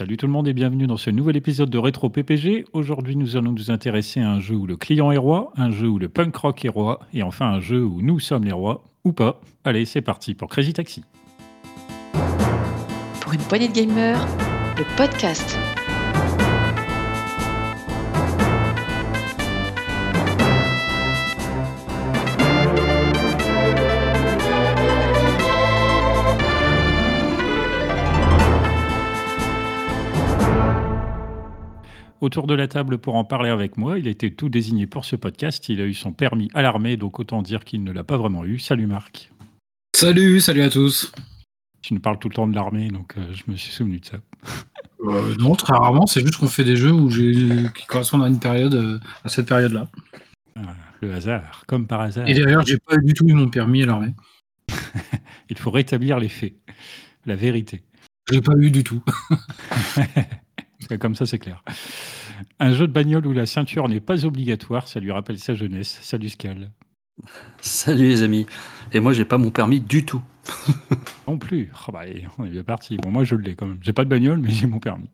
Salut tout le monde et bienvenue dans ce nouvel épisode de Rétro PPG. Aujourd'hui, nous allons nous intéresser à un jeu où le client est roi, un jeu où le punk rock est roi, et enfin un jeu où nous sommes les rois, ou pas. Allez, c'est parti pour Crazy Taxi. Pour une poignée de gamers, le podcast. Autour de la table pour en parler avec moi, il a été tout désigné pour ce podcast. Il a eu son permis à l'armée, donc autant dire qu'il ne l'a pas vraiment eu. Salut Marc. Salut, salut à tous. Tu nous parles tout le temps de l'armée, donc euh, je me suis souvenu de ça. Euh, non, très rarement, c'est juste qu'on fait des jeux où j'ai- qui correspondent à une période, euh, à cette période-là. Ah, le hasard, comme par hasard. Et d'ailleurs, j'ai pas du tout eu mon permis à l'armée. Il faut rétablir les faits, la vérité. Je l'ai pas eu du tout. Comme ça, c'est clair. Un jeu de bagnole où la ceinture n'est pas obligatoire, ça lui rappelle sa jeunesse. Salut Scal. Salut les amis. Et moi, j'ai pas mon permis du tout. Non plus. Oh bah, on est bien parti. Bon, moi, je l'ai quand même. J'ai pas de bagnole, mais j'ai mon permis.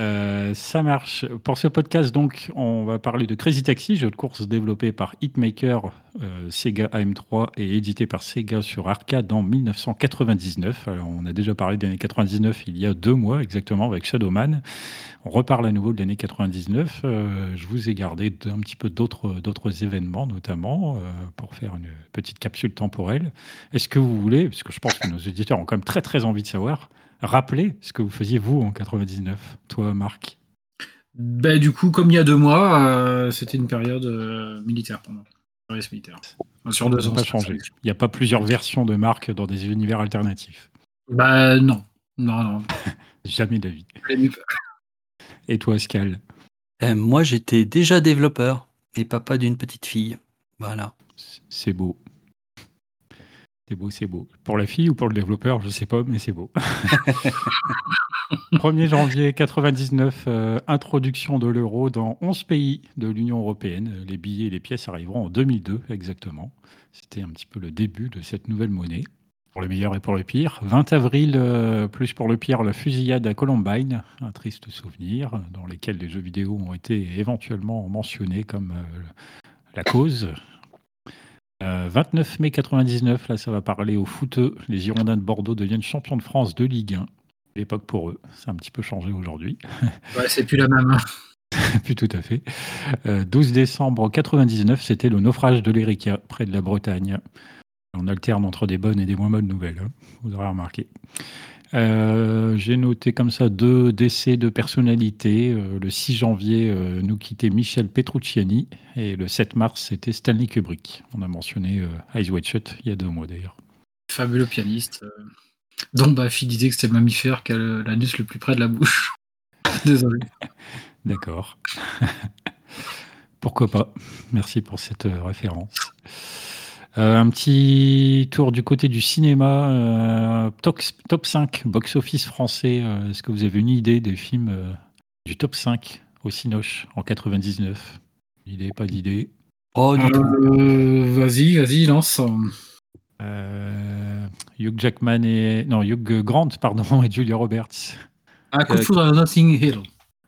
Euh, ça marche. Pour ce podcast, donc, on va parler de Crazy Taxi, jeu de course développé par Hitmaker, euh, Sega AM3 et édité par Sega sur arcade en 1999. Alors, on a déjà parlé des années 99 il y a deux mois exactement avec Shadowman. On reparle à nouveau de l'année 99. Euh, je vous ai gardé un petit peu d'autres événements, notamment, euh, pour faire une petite capsule temporelle. Est-ce que vous voulez, parce que je pense que nos éditeurs ont quand même très très envie de savoir, rappeler ce que vous faisiez vous en 99, toi Marc Bah, du coup, comme il y a deux mois, euh, c'était une période euh, militaire pour moi. Service militaire. Enfin, Sur deux Ça ans. pas changé. Il n'y a pas plusieurs versions de Marc dans des univers alternatifs. Bah, non. Non, non. Jamais de la vie. Et toi, Scal Euh, moi, j'étais déjà développeur et papa d'une petite fille. Voilà. C'est beau. C'est beau, c'est beau. Pour la fille ou pour le développeur, je sais pas, mais c'est beau. 1er janvier 99, euh, introduction de l'euro dans 11 pays de l'Union européenne. Les billets et les pièces arriveront en 2002 exactement. C'était un petit peu le début de cette nouvelle monnaie. Pour le meilleur et pour le pire. 20 avril, euh, plus pour le pire, la fusillade à Columbine, un triste souvenir dans lequel les jeux vidéo ont été éventuellement mentionnés comme euh, la cause. Euh, 29 mai 99, là ça va parler au footeux. Les Girondins de Bordeaux deviennent champions de France de Ligue 1. L'époque pour eux, c'est un petit peu changé aujourd'hui. Ouais, c'est plus la même. Plus tout à fait. Euh, 12 décembre 99, c'était le naufrage de l'Erika, près de la Bretagne. On alterne entre des bonnes et des moins bonnes nouvelles, hein, vous aurez remarqué. Euh, J'ai noté comme ça deux décès de personnalités. Euh, le 6 janvier, euh, nous quittait Michel Petrucciani et le 7 mars, c'était Stanley Kubrick. On a mentionné Eyes Wide Shut il y a deux mois d'ailleurs. Fabuleux pianiste. dont Baffy disait que c'était le mammifère qui a l'anus le plus près de la bouche. Désolé. D'accord. Pourquoi pas Merci pour cette référence. Euh, un petit tour du côté du cinéma. euh, top, top 5 box-office français. Euh, Est-ce que vous avez une idée des films euh, du top 5 au Cinoche en 99 Idée, pas d'idée? Oh, du tout. Euh, vas-y, vas-y, lance. Euh, Hugh Jackman et. Non, Hugh Grant, pardon, et Julia Roberts. Un coup de Euh, foudre à Notting Hill.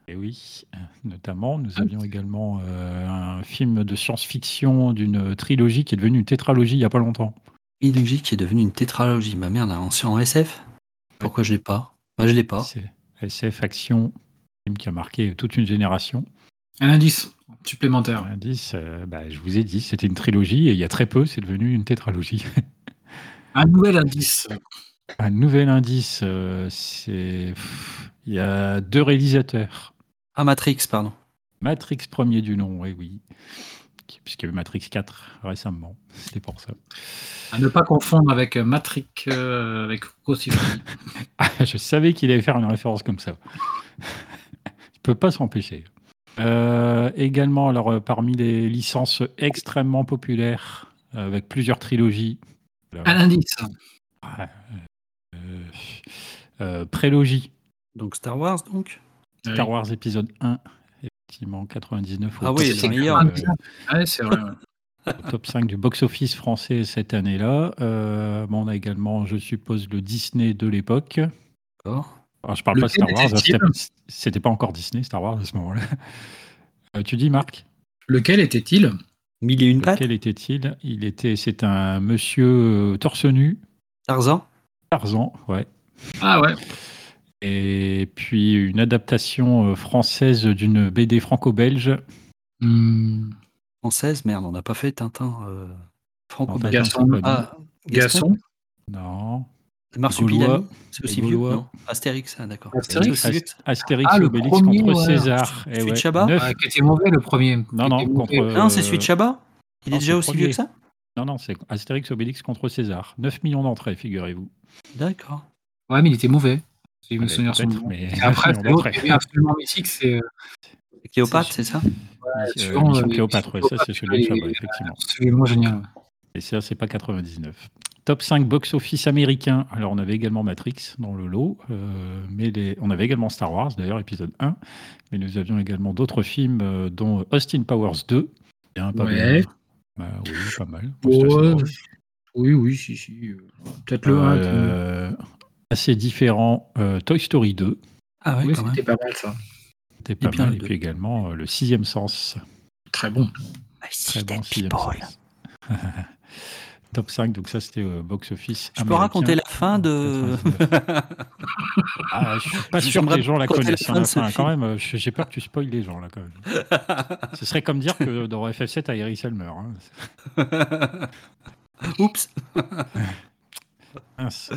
Et oui, notamment, nous avions également euh, un film de science-fiction d'une trilogie qui est devenue une tétralogie il n'y a pas longtemps. Trilogie qui est devenue une tétralogie. Ma merde, en en SF Pourquoi je l'ai pas? Moi, je l'ai pas. C'est SF Action, film qui a marqué toute une génération. Un indice supplémentaire. Un indice, euh, bah, je vous ai dit, c'était une trilogie et il y a très peu, c'est devenu une tétralogie. Un nouvel indice. un nouvel indice, euh, c'est. Il y a deux réalisateurs. Ah, Matrix, pardon. Matrix premier du nom, oui, oui. Qui- Puisqu'il y a eu Matrix 4 récemment, c'était pour ça. À ne pas confondre avec Matrix, euh, avec. Ah, je savais qu'il allait faire une référence comme ça. Il peut pas s'empêcher. Euh, également, alors euh, parmi les licences extrêmement populaires, avec plusieurs trilogies, alors, Un indice. euh, euh, euh, prélogie, Donc Star Wars, donc? Star Wars épisode 1, effectivement 99. au Ah oui, top le 5, meilleur. euh, Ouais, c'est vrai. ouais. au top 5 du box-office français cette année-là. Euh, bon, on a également, je suppose, le Disney de l'époque. D'accord. Alors, je parle pas de Lequel Star Wars, c'était- pas encore Disney, Star Wars à ce moment-là. Euh, tu dis, Marc? Lequel était-il? Mille et une pattes? Quel était-il? Il était, c'est un monsieur euh, torse nu, Tarzan? Tarzan, ouais. Ah ouais. Et puis une adaptation euh, française d'une BD franco-belge. Hmm, Française Merde, on n'a pas fait Tintin. Euh... Franco Tintin, Gaston. c'est pas Ah, Gaston. Non. Marsupilami. C'est aussi vieux. Non Astérix, ah, d'accord. Astérix. Astérix Ah, Obélix premier, contre ouais. César. Eh Suite ouais, Chabat neuf- Ah, qui était mauvais le premier. Non, non, contre. mauvais. Non, c'est euh, celui de Chabat Il non, est déjà aussi premier. vieux que ça Non, non, c'est Astérix Obélix contre César. 9 millions d'entrées, figurez-vous. D'accord. Ouais, mais il était mauvais. Si mes Ouais, souvenirs sont peut-être, bons. mais après, 9 c'est millions l'autre qui d'entrées. est absolument mythique, c'est euh, Cléopâtre, c'est ça Euh, euh, Cléopâtre, ouais, ça c'est celui effectivement. absolument génial. Et ça, c'est pas 99. Top 5 box-office américain. Alors, on avait également Matrix dans le lot, euh, mais les- on avait également Star Wars, d'ailleurs, épisode 1. Mais nous avions également d'autres films, euh, dont Austin Powers 2. Bien, pas Ouais. Bah oui, pas mal. Ouais. Oui, oui, si, si. Peut-être le 1. Assez différent, euh, Toy Story 2. Ah ouais, oui, quand même. c'était pas mal ça. C'était pas bien, mal. Et puis également euh, le sixième sens. Très bon. Très bon sixième sens. Top 5, donc ça c'était euh, box-office. Je peux raconter la fin de. 99. Ah, je suis pas sûr que les gens la connaissent. fin hein, quand film. même, j'ai peur que tu spoiles les gens là quand même. Ce serait comme dire que dans FF7, Iris elle meurt. hein. Oups Mince.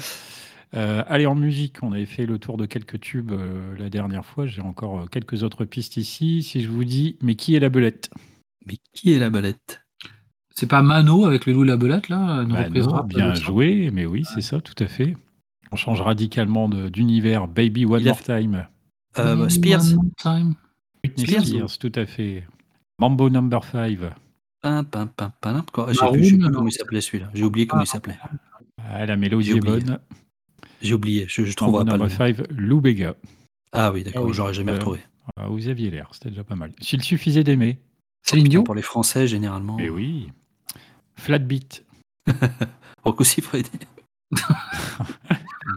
Euh, allez, en musique, on avait fait le tour de quelques tubes euh, la dernière fois. J'ai encore euh, quelques autres pistes ici. Si je vous dis, mais qui est la belette? Mais qui est la balette C'est pas Mano avec le loup et la belette, là une Bah non, Bien joué, mais oui, c'est ça, tout à fait. On change radicalement de- d'univers. Baby One More Time. Euh, Spears. Whitney Spears, Spears, tout à fait. Mambo Number 5. Pin, pin, pin, pin, quoi. Je sais Maroon, plus, je sais plus non. comment il s'appelait celui-là. J'ai oublié comment Ah. il s'appelait. Ah, la mélodie est bonne. J'ai oublié, je, je trouverai pas le Number nom. 5, Lou Bega. Ah oui, d'accord, Ah oui. j'aurais jamais Euh, retrouvé. Ah, vous aviez l'air, c'était déjà pas mal. S'il suffisait d'aimer. Céline Dion Pour les Français, généralement. Mais oui. Flat Beat. Rocco Siffredi.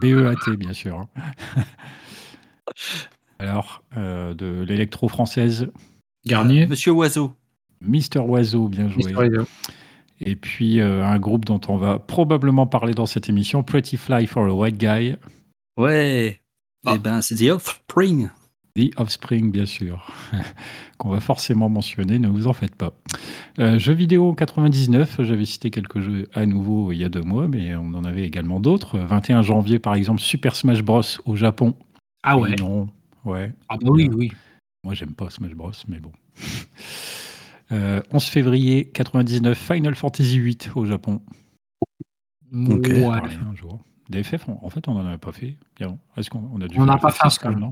BEAT, bien sûr. Alors, euh, de l'électro-française, Garnier. Monsieur Oiseau. Mister Oiseau, bien joué. Mister Idiot. Et puis, euh, un groupe dont on va probablement parler dans cette émission, Pretty Fly for a White Guy. Ouais. Ah. Eh ben, c'est The Offspring. The Offspring, bien sûr, qu'on va forcément mentionner, ne vous en faites pas. Euh, jeux vidéo 99, j'avais cité quelques jeux à nouveau il y a deux mois, mais on en avait également d'autres. 21 janvier, par exemple, Super Smash Bros. au Japon. Ah ouais. Non, ouais. Ah bah oui, oui. Moi, j'aime pas Smash Bros, mais bon. Euh, 11 février 99, Final Fantasy VIII au Japon. Ok. Ouais. Parler un jour. Des FF, on- en fait, on n'en avait pas fait. Est-ce qu'on on a dû On faire n'a pas fait un FF6 quand même, seul.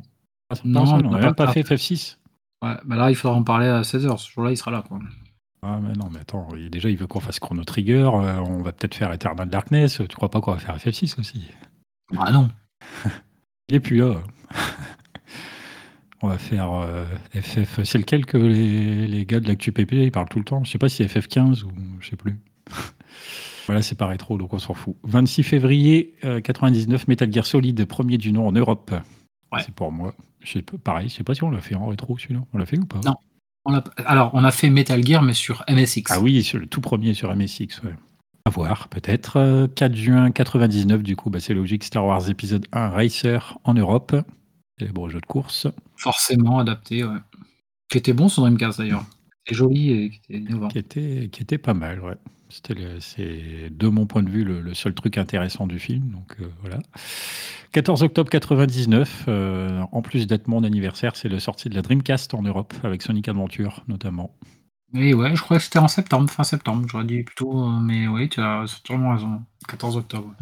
non Non, on n'a même pas fait fait FF6. Ouais, bah là, il faudra en parler à 16h. Ce jour-là, il sera là. Quoi. Ah, mais non, mais attends, déjà, il veut qu'on fasse Chrono Trigger. euh, on va peut-être faire Eternal Darkness. Tu crois pas qu'on va faire FF6 aussi? Ah non. Il est plus là. On va faire euh, FF. C'est lequel que les, les gars de l'ActuPP ils parlent tout le temps? Je sais pas si c'est FF15 ou je sais plus. voilà, c'est pas rétro, donc on s'en fout. 26 février euh, 99, Metal Gear Solid, premier du nom en Europe. Ouais. C'est pour moi. Je sais pas- pareil, je sais pas si on l'a fait en rétro celui-là. On l'a fait ou pas? Non. On Alors, on a fait Metal Gear, mais sur MSX. Ah oui, sur le tout premier sur MSX, ouais. À voir, peut-être. Euh, 4 juin 99, du coup, bah, c'est logique. Star Wars épisode 1 Racer en Europe. Célèbre jeu de course. Forcément adapté, ouais. Qui était bon sur Dreamcast d'ailleurs. C'est joli et qui était innovant. Qui était, qui était pas mal, ouais. C'était c'est de mon point de vue le, le seul truc intéressant du film. Donc euh, voilà. 14 octobre 99, euh, en plus d'être mon anniversaire, c'est la sortie de la Dreamcast en Europe avec Sonic Adventure notamment. Oui, ouais, je crois que c'était en septembre, fin septembre. J'aurais dit plutôt, euh, mais oui, tu as sûrement raison. 14 octobre.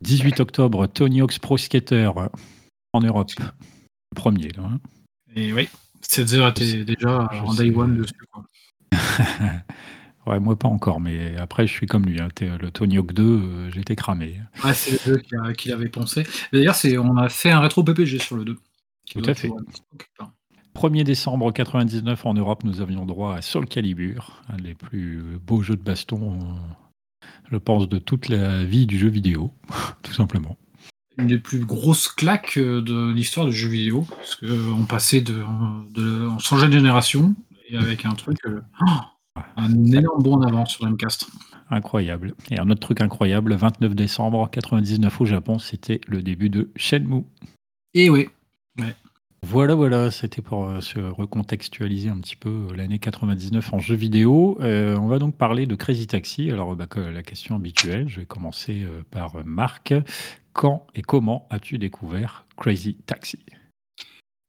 18 octobre, Tony Hawk's Pro Skater en Europe. Le premier, là. hein. Et oui, 16 heures était déjà je en day one dessus. Quoi. Ouais, moi pas encore, mais après je suis comme lui. hein. T'es- Le Tony Hawk 2, euh, j'étais cramé. Ouais, c'est le 2 qu'il qu'il avait pensé. D'ailleurs, on a fait un rétro PPG sur le 2. Tout à fait. 1er décembre 99 en Europe, nous avions droit à Soul Calibur, un des plus beaux jeux de baston, euh, je pense, de toute la vie du jeu vidéo, tout simplement. Une des plus grosses claques euh, de l'histoire du jeu vidéo. Parce qu'on passait de, de. On changeait de génération et avec un truc. euh, oh, un énorme bond en avant sur Dreamcast. Incroyable. Et un autre truc incroyable, 29 décembre 99 au Japon, c'était le début de Shenmue. Et oui. Voilà, voilà, c'était pour euh, se recontextualiser un petit peu euh, l'année 99 en jeu vidéo. Euh, on va donc parler de Crazy Taxi. Alors, bah, la question habituelle, je vais commencer par Marc. Quand et comment as-tu découvert Crazy Taxi?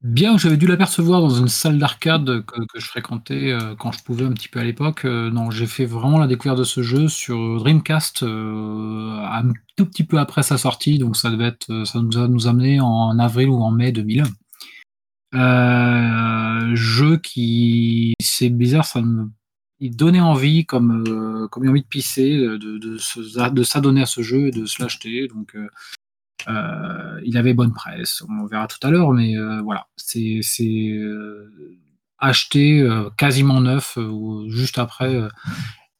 Bien j'avais dû l'apercevoir dans une salle d'arcade que, je fréquentais quand je pouvais un petit peu à l'époque. non, j'ai fait vraiment la découverte de ce jeu sur Dreamcast un tout petit peu après sa sortie, donc ça devait ça nous a nous amené en avril ou en mai 2000. Euh, jeu qui, c'est bizarre, ça me il donnait envie, comme, euh, comme une envie de pisser, de, de, se- de s'adonner à ce jeu et de se l'acheter. Donc, euh, euh, il avait bonne presse, on verra tout à l'heure, mais euh, voilà, c'est euh, acheté euh, quasiment neuf euh, ou juste après euh,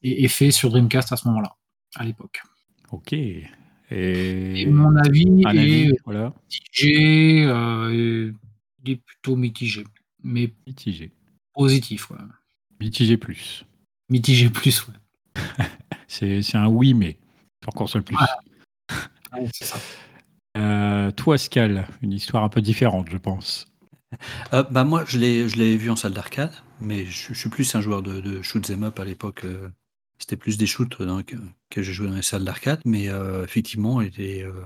et, et fait sur Dreamcast à ce moment-là, à l'époque. Ok. Et, Et mon avis est voilà, euh, et- il est plutôt mitigé, mais mitigé. positif, ouais. Mitigé plus. Mitigé plus, ouais. C'est c'est un oui, mais sur console plus. Ouais, c'est ça. Euh, toi, Scal, une histoire un peu différente, je pense. Euh, bah moi, je l'ai, je l'ai vu en salle d'arcade, mais je, je suis plus un joueur de, de shoot 'em up à l'époque. euh, c'était plus des shoots dans- que, que j'ai joué dans les salles d'arcade, mais euh, effectivement, il était euh,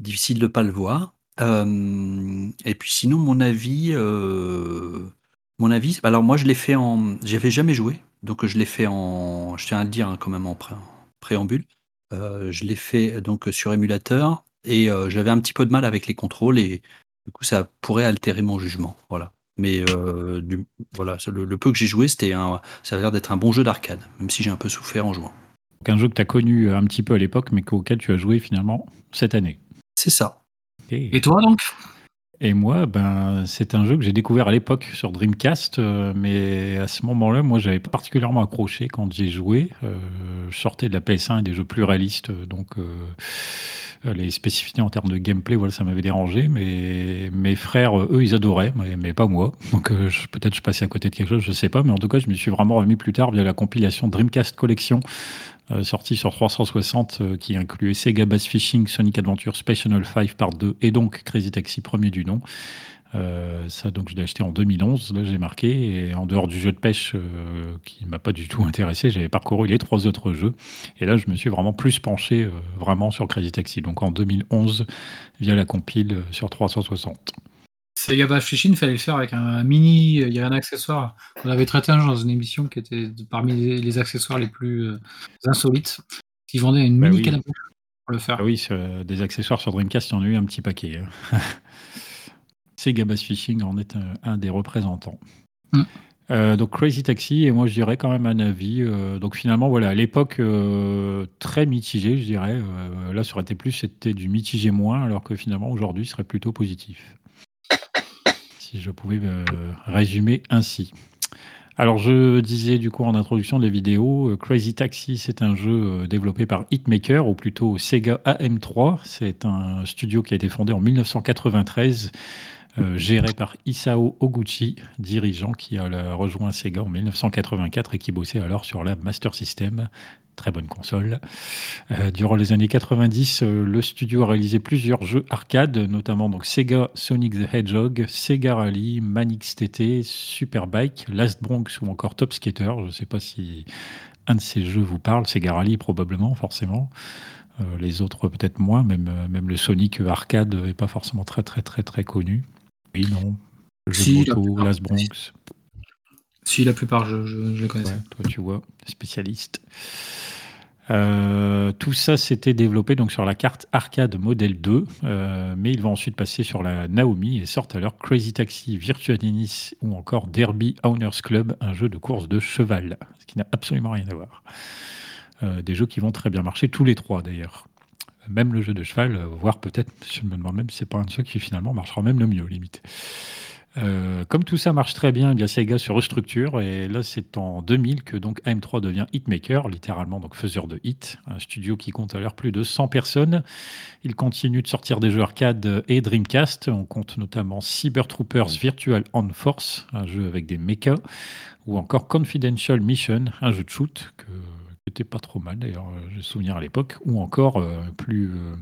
difficile de pas le voir. Euh, et puis sinon, mon avis, euh, mon avis, alors moi, je l'ai fait en, j'avais jamais joué, donc je l'ai fait en, je tiens à le dire hein, quand même en, pré- en préambule. Euh, je l'ai fait donc sur émulateur et euh, j'avais un petit peu de mal avec les contrôles et du coup, ça pourrait altérer mon jugement. Voilà. Mais euh, du- voilà, le, le peu que j'ai joué, c'était un, ça a l'air d'être un bon jeu d'arcade, même si j'ai un peu souffert en jouant. Un jeu que tu as connu un petit peu à l'époque, mais auquel tu as joué finalement cette année. C'est ça. Et toi donc? Et moi, ben, c'est un jeu que j'ai découvert à l'époque sur Dreamcast, euh, mais à ce moment-là, moi, j'avais pas particulièrement accroché quand j'y joué. Euh, je sortais de la PS1 et des jeux plus réalistes, euh, donc euh, les spécificités en termes de gameplay, voilà, ça m'avait dérangé. Mais mes frères, eux, ils adoraient, mais, mais pas moi. Donc euh, peut-être je passais à côté de quelque chose, je sais pas. Mais en tout cas, je me suis vraiment remis plus tard via la compilation Dreamcast Collection euh, sorti sur 360 euh, qui incluait Sega Bass Fishing, Sonic Adventure, Space Channel 5 Part 2 et donc Crazy Taxi premier du nom. Euh, ça donc je l'ai acheté en 2011, là j'ai marqué et en dehors du jeu de pêche euh, qui m'a pas du tout intéressé, j'avais parcouru les trois autres jeux et là je me suis vraiment plus penché euh, vraiment sur Crazy Taxi donc en 2011 via la compile euh, sur 360. Sega Bass Fishing, il fallait le faire avec un mini. Il y avait un accessoire qu'on avait traité un jour dans une émission qui était parmi les, les accessoires les plus insolites. Qui vendait une Bah mini oui. canne pour le faire. Ah oui, des accessoires sur Dreamcast, il y en a eu un petit paquet. Sega Bass Fishing en est un, un des représentants. Mm. Euh, donc Crazy Taxi, et moi je dirais quand même un avis. euh, donc finalement, voilà, à l'époque, euh, très mitigé, je dirais. Euh, là, sur AT+, c'était du mitigé moins, alors que finalement, aujourd'hui, ce serait plutôt positif. Si je pouvais euh, résumer ainsi. Alors, je disais du coup en introduction des vidéos, euh, Crazy Taxi, c'est un jeu euh, développé par Hitmaker, ou plutôt Sega AM3. C'est un studio qui a été fondé en 1993, euh, géré par Isao Oguchi, dirigeant qui a rejoint Sega en 1984 et qui bossait alors sur la Master System. Très bonne console. Euh, durant les années 90, euh, le studio a réalisé plusieurs jeux arcade, notamment donc Sega Sonic the Hedgehog, Sega Rally, Manix TT, Superbike, Last Bronx ou encore Top Skater. Je ne sais pas si un de ces jeux vous parle. Sega Rally probablement, forcément. Euh, les autres peut-être moins. Même, euh, même le Sonic arcade n'est pas forcément très très très très connu. Oui, non. Le jeu Si, de moto, Bronx. Si, la plupart, je, je, je les connaissais. Ouais, toi, tu vois, spécialiste. Euh, tout ça, c'était développé donc sur la carte arcade modèle 2, euh, mais il va ensuite passer sur la Naomi et sortent alors Crazy Taxi, Virtua Tennis ou encore Derby Owners Club, un jeu de course de cheval, ce qui n'a absolument rien à voir. Euh, des jeux qui vont très bien marcher, tous les trois d'ailleurs. Même le jeu de cheval, euh, voire peut-être, je me demande même si c'est pas un de ceux qui finalement marchera même le mieux, limite. Euh, comme tout ça marche très bien, eh bien Sega se restructure et là c'est en 2000 que donc AM3 devient hitmaker, littéralement donc faiseur de hit, un studio qui compte à l'heure plus de 100 personnes. Il continue de sortir des jeux arcade et Dreamcast. On compte notamment Cyber Troopers Virtual On Force, un jeu avec des mechas, ou encore Confidential Mission, un jeu de shoot que était pas trop mal d'ailleurs, euh, j'ai souvenir à l'époque, ou encore euh, plus euh,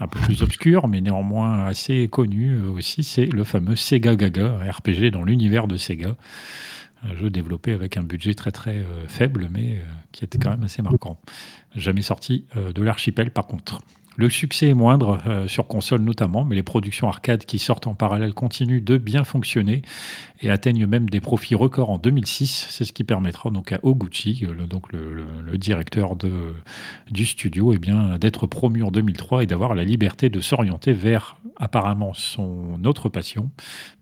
un peu plus obscur, mais néanmoins assez connu aussi, c'est le fameux Sega Gaga, RPG dans l'univers de Sega. Un jeu développé avec un budget très très faible, mais qui était quand même assez marquant. Jamais sorti de l'archipel par contre. Le succès est moindre euh, sur console notamment, mais les productions arcade qui sortent en parallèle continuent de bien fonctionner et atteignent même des profits records en 2006. C'est ce qui permettra donc à Oguchi, euh, le- donc le, directeur du studio, eh bien d'être promu en 2003 et d'avoir la liberté de s'orienter vers apparemment son autre passion.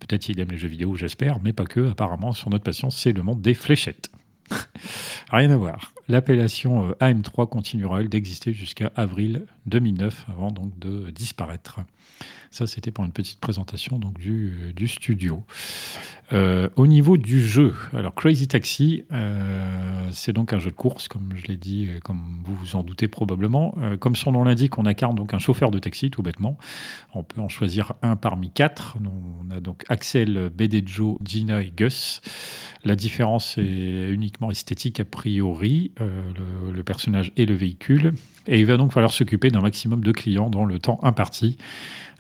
Peut-être il aime les jeux vidéo, j'espère, mais pas que. Apparemment, son autre passion, c'est le monde des fléchettes. Rien à voir. L'appellation euh, AM3 continuera d'exister jusqu'à avril 2009 avant donc de disparaître. Ça, c'était pour une petite présentation donc du, euh, du studio. Euh, au niveau du jeu, alors Crazy Taxi, euh, c'est donc un jeu de course, comme je l'ai dit, comme vous vous en doutez probablement. Comme son nom l'indique, on incarne donc un chauffeur de taxi, tout bêtement. On peut en choisir un parmi quatre. On a donc Axel, Bedejo, Gina et Gus. La différence est uniquement esthétique a priori, le personnage et le véhicule. Et il va donc falloir s'occuper d'un maximum de clients dans le temps imparti.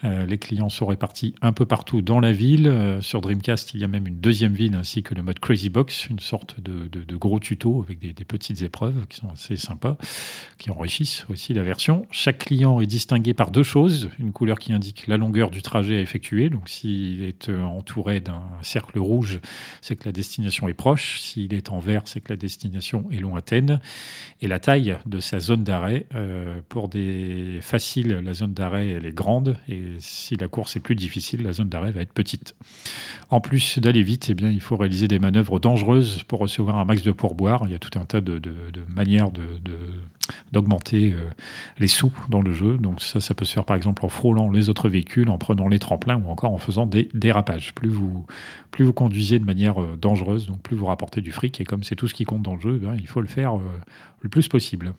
Euh, les clients sont répartis un peu partout dans la ville. Euh, sur Dreamcast, il y a même une deuxième ville ainsi que le mode Crazy Box, une sorte de, de- de gros tuto avec des, des petites épreuves qui sont assez sympas, qui enrichissent aussi la version. Chaque client est distingué par deux choses. Une couleur qui indique la longueur du trajet à effectuer. Donc s'il est euh, entouré d'un cercle rouge, c'est que la destination est proche. S'il est en vert, c'est que la destination est lointaine. Et la taille de sa zone d'arrêt, euh, pour des faciles, la zone d'arrêt elle est grande. Et si la course est plus difficile, la zone d'arrêt va être petite. En plus d'aller vite, eh bien, il faut réaliser des manœuvres dangereuses pour recevoir un max de pourboire. Il y a tout un tas de, manières d'augmenter euh, les sous dans le jeu. Donc ça, ça peut se faire par exemple en frôlant les autres véhicules, en prenant les tremplins ou encore en faisant des dérapages. Plus vous, conduisez de manière euh, dangereuse, donc plus vous rapportez du fric. Et comme c'est tout ce qui compte dans le jeu, eh il faut le faire euh, le plus possible.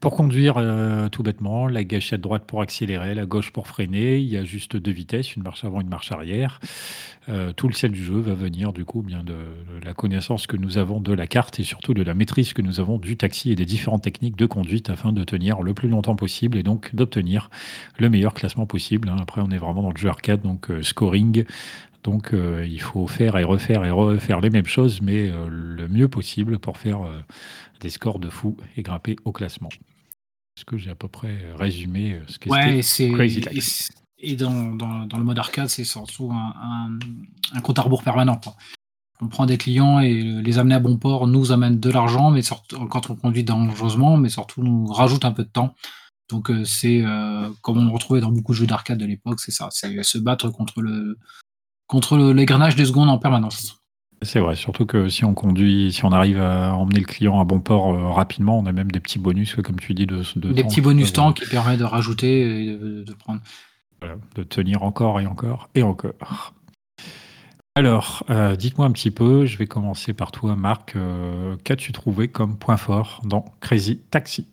Pour conduire, euh, tout bêtement, la gâchette droite pour accélérer, la gauche pour freiner. Il y a juste deux vitesses, une marche avant, une marche arrière. Euh, tout le sel du jeu va venir du coup bien de, la connaissance que nous avons de la carte et surtout de la maîtrise que nous avons du taxi et des différentes techniques de conduite afin de tenir le plus longtemps possible et donc d'obtenir le meilleur classement possible. hein. Après, on est vraiment dans le jeu arcade, donc euh, scoring. Donc, il faut faire et refaire et refaire les mêmes choses, mais le mieux possible pour faire des scores de fou et grimper au classement. Est-ce que j'ai à peu près résumé euh, ce qu'était Ouais, et c'est Crazy et, Taxi. c'est- et dans, dans, dans le mode arcade, c'est surtout un, un, un compte à rebours permanent. quoi. On prend des clients et les amener à bon port nous amène de l'argent, mais surtout quand on conduit dangereusement, mais surtout nous rajoute un peu de temps. Donc euh, c'est euh, comme on le retrouvait dans beaucoup de jeux d'arcade de l'époque, c'est ça, c'est se battre contre le contre l'égrenage des secondes en permanence. C'est vrai, surtout que si on conduit, si on arrive à emmener le client à bon port euh, rapidement, on a même des petits bonus, comme tu dis, de, de Des temps petits bonus peuvent, temps qui permettent de rajouter et de, de prendre. voilà, de tenir encore et encore et encore. Alors, euh, dites-moi un petit peu, je vais commencer par toi, Marc. euh, Qu'as-tu trouvé comme point fort dans Crazy Taxi?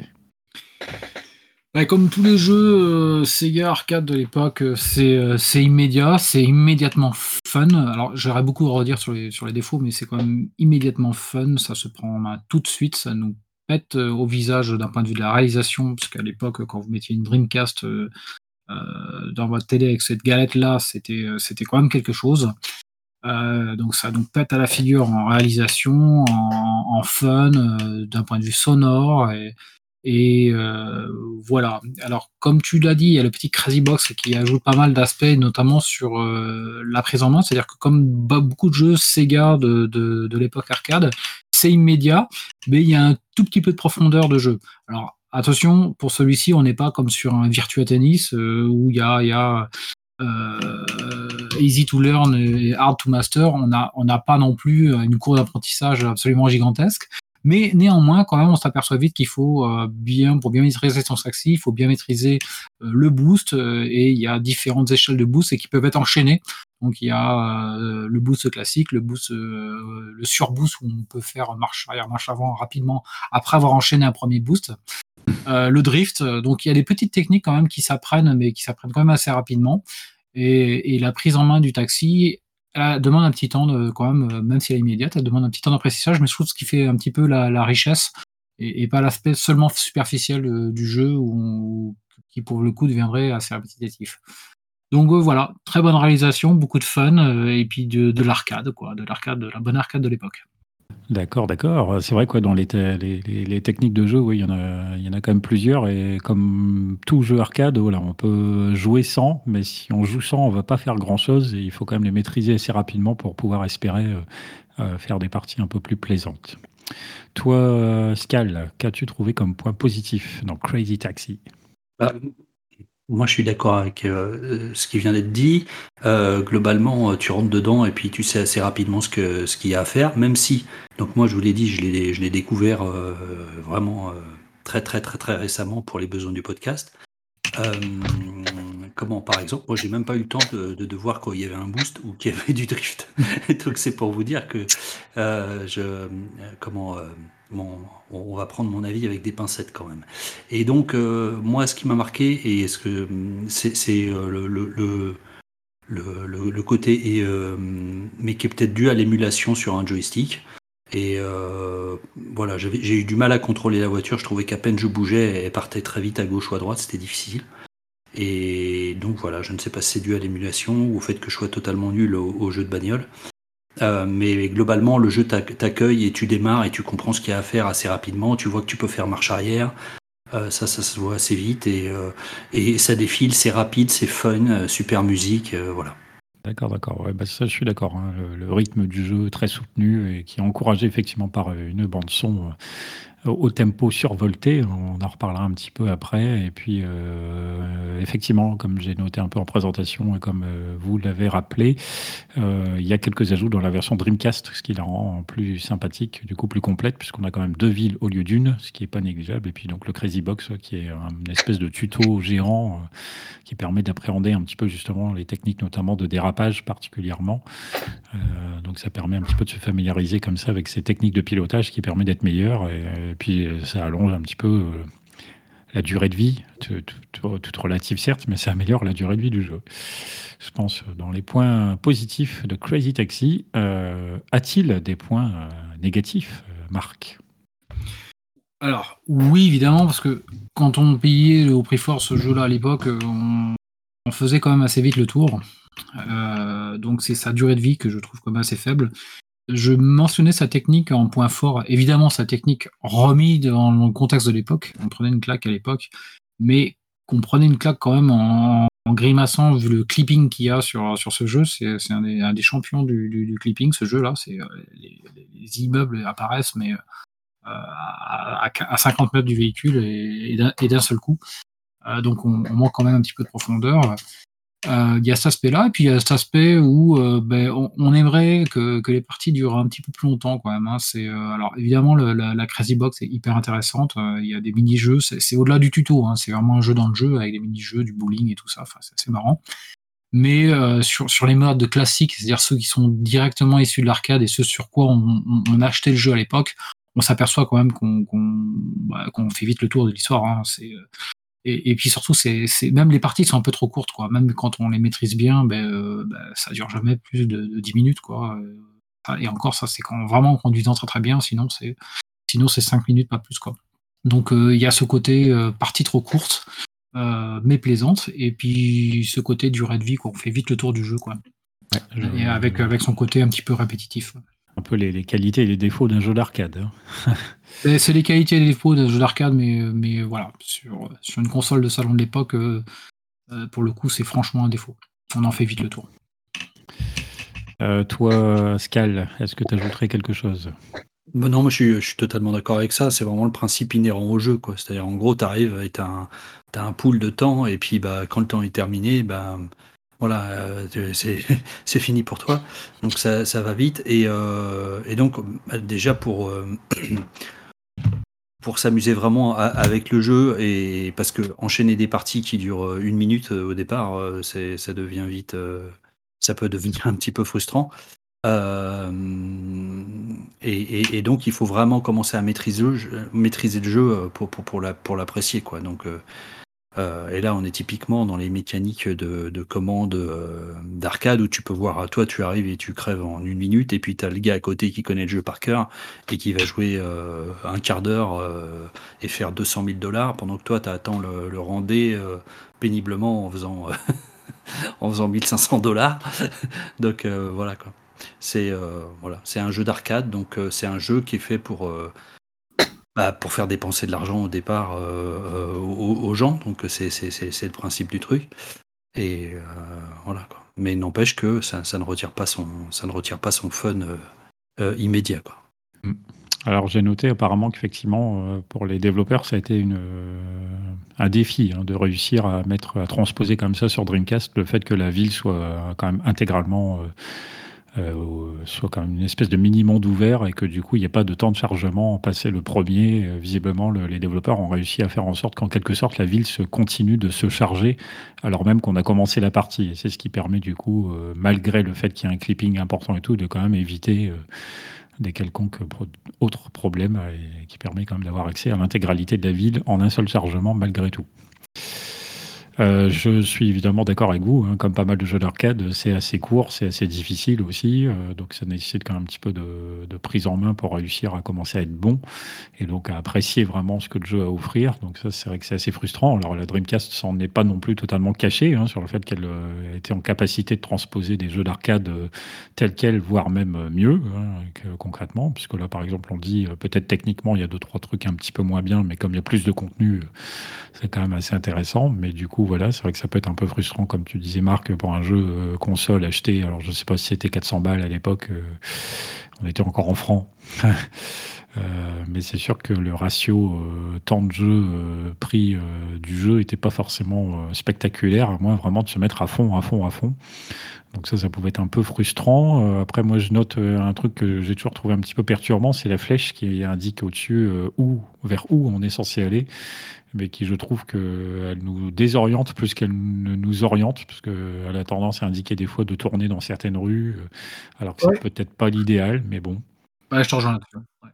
Bah, comme tous les jeux euh, Sega arcade de l'époque, euh, c'est euh, c'est immédiat, c'est immédiatement fun. Alors j'aurais beaucoup à redire sur les, sur les défauts, mais c'est quand même immédiatement fun. Ça se prend en main tout de suite, ça nous pète au visage d'un point de vue de la réalisation, parce qu'à l'époque, quand vous mettiez une Dreamcast dans votre télé avec cette galette-là, c'était quand même quelque chose. Donc ça nous pète à la figure en réalisation, en, fun, d'un point de vue sonore. Et, et euh, voilà. Alors, comme tu l'as dit, il y a le petit Crazy Box qui ajoute pas mal d'aspects, notamment sur euh, la prise en main. C'est-à-dire que comme beaucoup de jeux Sega de, de, l'époque arcade, c'est immédiat, mais il y a un tout petit peu de profondeur de jeu. Alors, attention, pour celui-ci, on n'est pas comme sur un Virtua Tennis euh, où il y a, y a easy to learn et hard to master. On n'a on pas non plus une cour d'apprentissage absolument gigantesque. Mais néanmoins, quand même, on s'aperçoit vite qu'il faut bien, pour bien maîtriser son saxi, il faut bien maîtriser le boost, et il y a différentes échelles de boost et qui peuvent être enchaînées. Donc il y a le boost classique, le boost, le surboost où on peut faire marche arrière, marche avant rapidement après avoir enchaîné un premier boost. le drift, donc il y a des petites techniques quand même qui s'apprennent, mais qui s'apprennent quand même assez rapidement. Et, la prise en main du taxi, elle demande un petit temps, de, quand même, même si elle est immédiate, elle demande un petit temps d'apprentissage, mais je trouve ce qui fait un petit peu la, richesse et, pas l'aspect seulement superficiel du jeu qui pour le coup deviendrait assez répétitif. Donc euh, voilà, très bonne réalisation, beaucoup de fun euh, et puis de, de l'arcade, quoi, de l'arcade, de la bonne arcade de l'époque. D'accord, d'accord. C'est vrai quoi, dans les, les, techniques de jeu, oui, il y, en a, il y en a quand même plusieurs. Et comme tout jeu arcade, voilà, on peut jouer sans, mais si on joue sans, on va pas faire grand-chose. Et il faut quand même les maîtriser assez rapidement pour pouvoir espérer euh, faire des parties un peu plus plaisantes. Toi, Scal, qu'as-tu trouvé comme point positif dans Crazy Taxi? Bah, moi, je suis d'accord avec euh, ce qui vient d'être dit. Euh, globalement, euh, tu rentres dedans et puis tu sais assez rapidement ce ce qu'il y a à faire. Même si, donc moi, je vous l'ai dit, je l'ai découvert vraiment très très très très récemment pour les besoins du podcast. comment, par exemple, moi, j'ai même pas eu le temps de, de, voir qu'il y avait un boost ou qu'il y avait du drift. donc, c'est pour vous dire que je comment on va prendre mon avis avec des pincettes quand même. Et donc, euh, moi, ce qui m'a marqué, et ce que c'est euh, le, côté, euh, mais qui est peut-être dû à l'émulation sur un joystick. Et voilà, j'ai eu du mal à contrôler la voiture. Je trouvais qu'à peine je bougeais, elle partait très vite à gauche ou à droite. C'était difficile. Et donc voilà, je ne sais pas si c'est dû à l'émulation ou au fait que je sois totalement nul au jeu de bagnole. Euh, mais globalement, le jeu t'accueille et tu démarres et tu comprends ce qu'il y a à faire assez rapidement. Tu vois que tu peux faire marche arrière. Euh, ça, ça se voit assez vite et, euh, ça défile, c'est rapide, c'est fun, super musique, voilà. D'accord, d'accord. Ouais, bah ça, je suis d'accord. Hein. Le, le, rythme du jeu très soutenu et qui est encouragé effectivement par une bande son au tempo survolté. On en reparlera un petit peu après. Et puis, euh, effectivement, comme j'ai noté un peu en présentation et comme euh, vous l'avez rappelé, euh, il y a quelques ajouts dans la version Dreamcast, ce qui la rend plus sympathique, du coup plus complète, puisqu'on a quand même deux villes au lieu d'une, ce qui n'est pas négligeable. Et puis donc le Crazy Box, qui est une espèce de tuto géant qui permet d'appréhender un petit peu justement les techniques, notamment de dérapage particulièrement. donc ça permet un petit peu de se familiariser comme ça avec ces techniques de pilotage qui permet d'être meilleur. Et puis euh, ça allonge un petit peu euh, la durée de vie, toute relative certes, mais ça améliore la durée de vie du jeu. Je pense dans les points positifs de Crazy Taxi, euh, a-t-il des points négatifs, Marc? Alors oui, évidemment, parce que quand on payait au prix fort ce jeu-là à l'époque, on, faisait quand même assez vite le tour. donc c'est sa durée de vie que je trouve quand même assez faible je mentionnais sa technique en point fort. Évidemment, sa technique remise dans le contexte de l'époque. On prenait une claque à l'époque, mais qu'on prenait une claque quand même en, grimaçant vu le clipping qu'il y a sur, sur ce jeu. C'est un, un, des champions du, clipping, ce jeu-là. Euh, les, les, immeubles apparaissent, mais euh, à, à, 50 mètres du véhicule et, d'un seul coup. Euh, donc on, on, manque quand même un petit peu de profondeur. Euh, il y a cet aspect-là, et puis il y a cet aspect où euh, ben, on, aimerait que, les parties durent un petit peu plus longtemps quand même. Hein. C'est euh, alors évidemment la, Crazy Box est hyper intéressante. Il y a des mini-jeux, c'est au-delà du tuto. Hein. C'est vraiment un jeu dans le jeu avec des mini-jeux, du bowling et tout ça. Enfin, c'est assez marrant. Mais sur, sur les modes classiques, c'est-à-dire ceux qui sont directement issus de l'arcade et ceux sur quoi on, on, achetait le jeu à l'époque, on s'aperçoit quand même qu'on bah, fait vite le tour de l'histoire. Hein. C'est et, puis surtout, c'est même les parties sont un peu trop courtes, quoi. Même quand on les maîtrise bien, ben, euh, ben ça dure jamais plus de, 10 minutes, quoi. Et encore, ça, c'est quand vraiment on conduisant très très bien. Sinon, c'est sinon c'est 5 minutes, pas plus, quoi. Donc euh, il y a ce côté euh, partie trop courte, mais plaisante, et puis ce côté durée de vie, quoi. On fait vite le tour du jeu, quoi. Et avec avec son côté un petit peu répétitif un peu les, qualités et les défauts d'un jeu d'arcade. Hein. c'est les qualités et les défauts d'un jeu d'arcade, mais, mais voilà, sur, sur une console de salon de l'époque, euh, euh, pour le coup, c'est franchement un défaut. On en fait vite le tour. Euh, toi, Scal, est-ce que tu ajouterais quelque chose? Bah non, moi je suis, totalement d'accord avec ça. C'est vraiment le principe inhérent au jeu. C'est-à-dire, en gros, tu arrives et tu as, un pool de temps, et puis bah, quand le temps est terminé, bah, Voilà, euh, c'est fini pour toi. Donc ça, ça va vite. Et, euh, et donc, déjà pour, euh, pour s'amuser vraiment avec le jeu, et parce que enchaîner des parties qui durent une minute au départ, ça devient vite. ça peut devenir un petit peu frustrant. Et, et- donc, il faut vraiment commencer à maîtriser le jeu, maîtriser le jeu pour, pour, pour, la- pour l'apprécier. Quoi. Donc, euh, et là, on est typiquement dans les mécaniques de, de commande euh, d'arcade où tu peux voir, toi, tu arrives et tu crèves en une minute, et puis tu as le gars à côté qui connaît le jeu par cœur et qui va jouer euh, un quart d'heure et faire 200 000 dollars pendant que toi, tu attends le, rendez péniblement en faisant, en faisant 1500 dollars. donc voilà quoi. C'est voilà, un jeu d'arcade, donc c'est un jeu qui est fait pour bah, pour faire dépenser de l'argent au départ euh, euh, aux, gens. Donc c'est le principe du truc. Et euh, voilà. Mais n'empêche que ça, ça ne retire pas son ça ne retire pas son fun immédiat quoi. Alors j'ai noté apparemment qu'effectivement pour les développeurs ça a été une, un défi hein, de réussir à mettre à transposer comme ça sur Dreamcast le fait que la ville soit quand même intégralement euh, soit quand même une espèce de mini monde ouvert et que du coup il n'y ait pas de temps de chargement passé le premier. Euh, visiblement le- les développeurs ont réussi à faire en sorte qu'en quelque sorte la ville se continue de se charger alors même qu'on a commencé la partie. Et c'est ce qui permet du coup, euh, malgré le fait qu'il y ait un clipping important et tout, de quand même éviter des quelconques autres problèmes et qui permet quand même d'avoir accès à l'intégralité de la ville en un seul chargement malgré tout. Euh, je suis évidemment d'accord avec vous, hein, comme pas mal de jeux d'arcade, c'est assez court, c'est assez difficile aussi, euh, donc ça nécessite quand même un petit peu de, de prise en main pour réussir à commencer à être bon et donc à apprécier vraiment ce que le jeu a à offrir. Donc ça, c'est vrai que c'est assez frustrant. Alors la Dreamcast s'en est pas non plus totalement cachée hein, sur le fait qu'elle euh, était en capacité de transposer des jeux d'arcade euh, tels quels, voire même euh, mieux hein, que, concrètement, puisque là par exemple on dit peut-être techniquement il y a deux trois trucs un petit peu moins bien, mais comme il y a plus de contenu, c'est quand même assez intéressant. Mais du coup voilà, c'est vrai que ça peut être un peu frustrant, comme tu disais Marc, pour un jeu euh, console acheté. Alors je sais pas si c'était 400 balles à l'époque, euh, on était encore en francs. Euh, mais c'est sûr que le ratio temps de jeu prix euh, du jeu était pas forcément spectaculaire, à moins vraiment de se mettre à fond, à fond, à fond. Donc ça, ça pouvait être un peu frustrant. Après, moi, je note un truc que j'ai toujours trouvé un petit peu perturbant, c'est la flèche qui indique au-dessus où, vers où on est censé aller, mais qui, je trouve, qu'elle nous désoriente plus qu'elle ne nous oriente, parce qu'elle a tendance à indiquer des fois de tourner dans certaines rues, euh, alors que Ouais. c'est peut-être pas l'idéal, mais bon. Ouais, je te rejoins là-dessus. Ouais.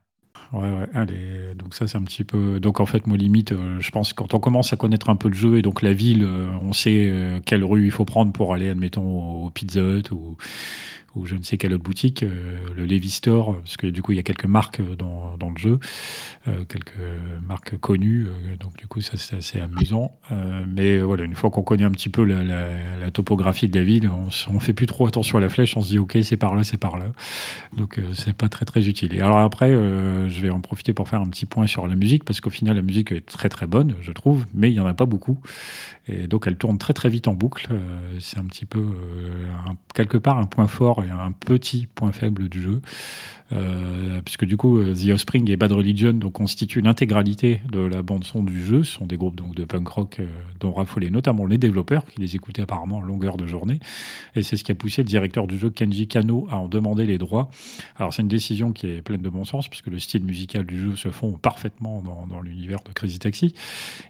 Ouais, ouais, allez. Donc ça, c'est un petit peu. Donc en fait, moi limite, euh, je pense que quand on commence à connaître un peu le jeu et donc la ville, euh, on sait euh, quelle rue il faut prendre pour aller, admettons, au Pizza Hut ou, ou je ne sais quelle autre boutique, euh, le Levi Store, parce que du coup, il y a quelques marques euh, dans, dans le jeu, euh, quelques marques connues. donc du coup, ça c'est assez amusant. Mais voilà, une fois qu'on connaît un petit peu la, topographie de la ville, on, on fait plus trop attention à la flèche. On se dit, ok, c'est par là, c'est par là. Donc c'est pas très très utile. Et alors après, je vais en profiter pour faire un petit point sur la musique parce qu'au final la musique est très très bonne, je trouve, mais il y en a pas beaucoup. Et donc elle tourne très très vite en boucle. C'est un petit peu quelque part un point fort et un petit point faible du jeu. Euh, puisque du coup, euh, The Offspring et Bad Religion donc, constituent l'intégralité de la bande-son du jeu. Ce sont des groupes donc, de punk rock euh, dont raffolaient notamment les développeurs, qui les écoutaient apparemment en longueur de journée. Et c'est ce qui a poussé le directeur du jeu, Kenji Kano, à en demander les droits. Alors c'est une décision qui est pleine de bon sens, puisque le style musical du jeu se fond parfaitement dans, dans l'univers de Crazy Taxi.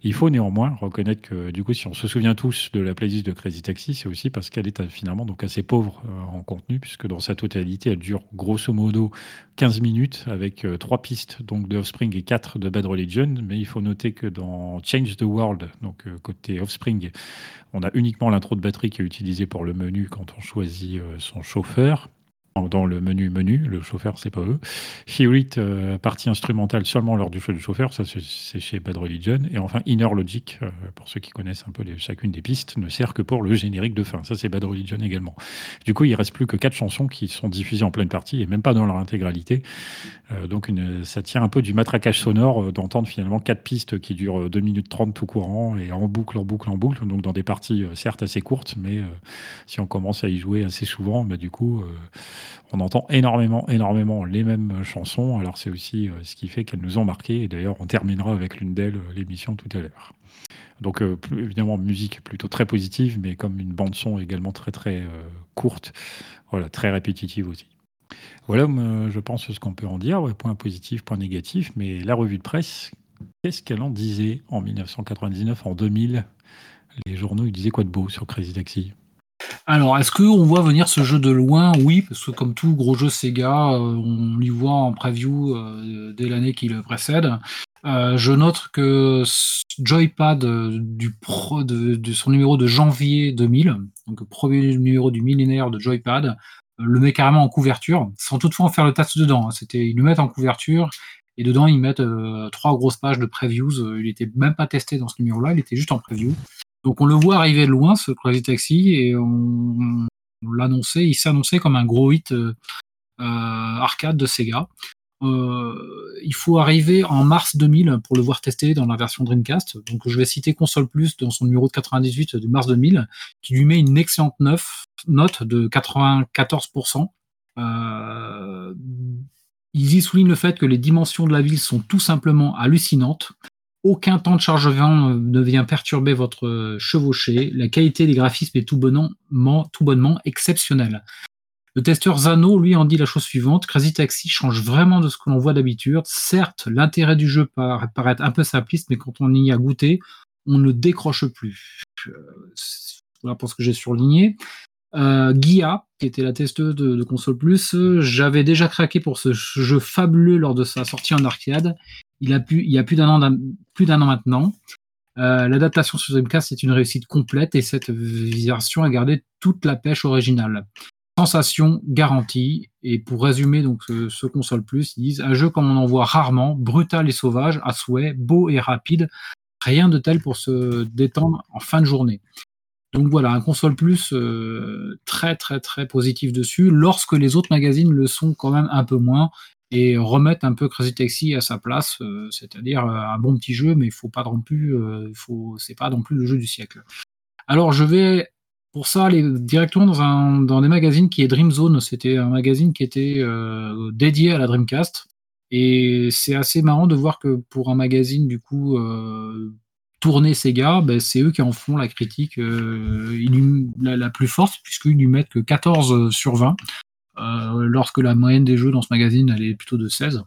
Il faut néanmoins reconnaître que, du coup, si on se souvient tous de la playlist de Crazy Taxi, c'est aussi parce qu'elle est finalement donc assez pauvre en contenu, puisque dans sa totalité, elle dure grosso modo 15 minutes avec euh, trois pistes donc de Offspring et quatre de Bad Religion. Mais il faut noter que dans Change the World, donc euh, côté Offspring, on a uniquement l'intro de batterie qui est utilisée pour le menu quand on choisit euh, son chauffeur. Dans le menu menu, le chauffeur, c'est pas eux. Hear It, euh, partie instrumentale seulement lors du choix du chauffeur, ça c'est- chez Bad Religion. Et enfin, Inner Logic, euh, pour ceux qui connaissent un peu chacune des pistes, ne sert que pour le générique de fin. Ça c'est Bad Religion également. Du coup, il reste plus que quatre chansons qui sont diffusées en pleine partie et même pas dans leur intégralité. Euh, donc ça tient un peu du matraquage sonore euh, d'entendre finalement quatre pistes qui durent euh, 2 minutes 30 tout courant et en boucle, en boucle, en boucle. Donc dans des parties certes assez courtes, mais si on commence à y jouer assez souvent, bah, du coup, on entend énormément, énormément les mêmes chansons. Alors c'est aussi ce qui fait qu'elles nous ont marqué. Et d'ailleurs, on terminera avec l'une d'elles l'émission tout à l'heure. Donc évidemment, musique plutôt très positive, mais comme une bande son également très très courte, très répétitive aussi. Voilà, je pense ce qu'on peut en dire. point positif, point négatif. Mais la revue de presse, qu'est-ce qu'elle en disait en 1999, en 2000 Les journaux, ils disaient quoi de beau sur Crazy Taxi? Alors, est-ce qu'on voit venir ce jeu de loin? Oui, parce que comme tout gros jeu Sega, euh, on l'y voit en preview euh, dès l'année qui le précède. Euh, je note que Joypad du de, son numéro de janvier 2000, donc le premier numéro du millénaire de Joypad, le met carrément en couverture, sans toutefois en faire le test dedans. Hein. C'était, ils le mettent en couverture et dedans ils mettent trois grosses pages de previews. Il était même pas testé dans ce numéro-là, il était juste en preview. Donc on le voit arriver loin, ce Crazy Taxi, et on, l'annonçait, il s'annonçait comme un gros hit euh, euh, arcade de Sega. Euh, il faut arriver en mars 2000 pour le voir tester dans la version Dreamcast. Donc je vais citer Console Plus dans son numéro de 98 de mars 2000, qui lui met une excellente note de 94%. Euh, ils y soulignent le fait que les dimensions de la ville sont tout simplement hallucinantes. Aucun temps de chargement ne vient perturber votre chevauché. La qualité des graphismes est tout bonnement, tout bonnement exceptionnelle. Le testeur Zano, lui, en dit la chose suivante. Crazy Taxi change vraiment de ce que l'on voit d'habitude. Certes, l'intérêt du jeu paraît un peu simpliste, mais quand on y a goûté, on ne décroche plus. Euh, voilà pour ce que j'ai surligné. Euh, Guia, qui était la testeuse de, Console Plus, j'avais déjà craqué pour ce jeu fabuleux lors de sa sortie en arcade. Il, a y a plus d'un an, plus d'un an maintenant. Euh, l'adaptation sur Dreamcast est une réussite complète et cette version a gardé toute la pêche originale. Sensation garantie. Et pour résumer donc ce, console plus, ils disent un jeu comme on en voit rarement, brutal et sauvage, à souhait, beau et rapide. Rien de tel pour se détendre en fin de journée. Donc voilà, un console plus euh, très très très positif dessus, lorsque les autres magazines le sont quand même un peu moins et remettre un peu Crazy Taxi à sa place, euh, c'est-à-dire euh, un bon petit jeu, mais il faut pas non plus, euh, c'est pas non plus le jeu du siècle. Alors je vais pour ça aller directement dans un dans des magazines qui est Dream Zone. C'était un magazine qui était dédié à la Dreamcast et c'est assez marrant de voir que pour un magazine du coup tourné Sega, ben, c'est eux qui en font la critique la, la, plus forte puisqu'ils lui mettent que 14 sur 20. Euh, lorsque la moyenne des jeux dans ce magazine est plutôt de 16.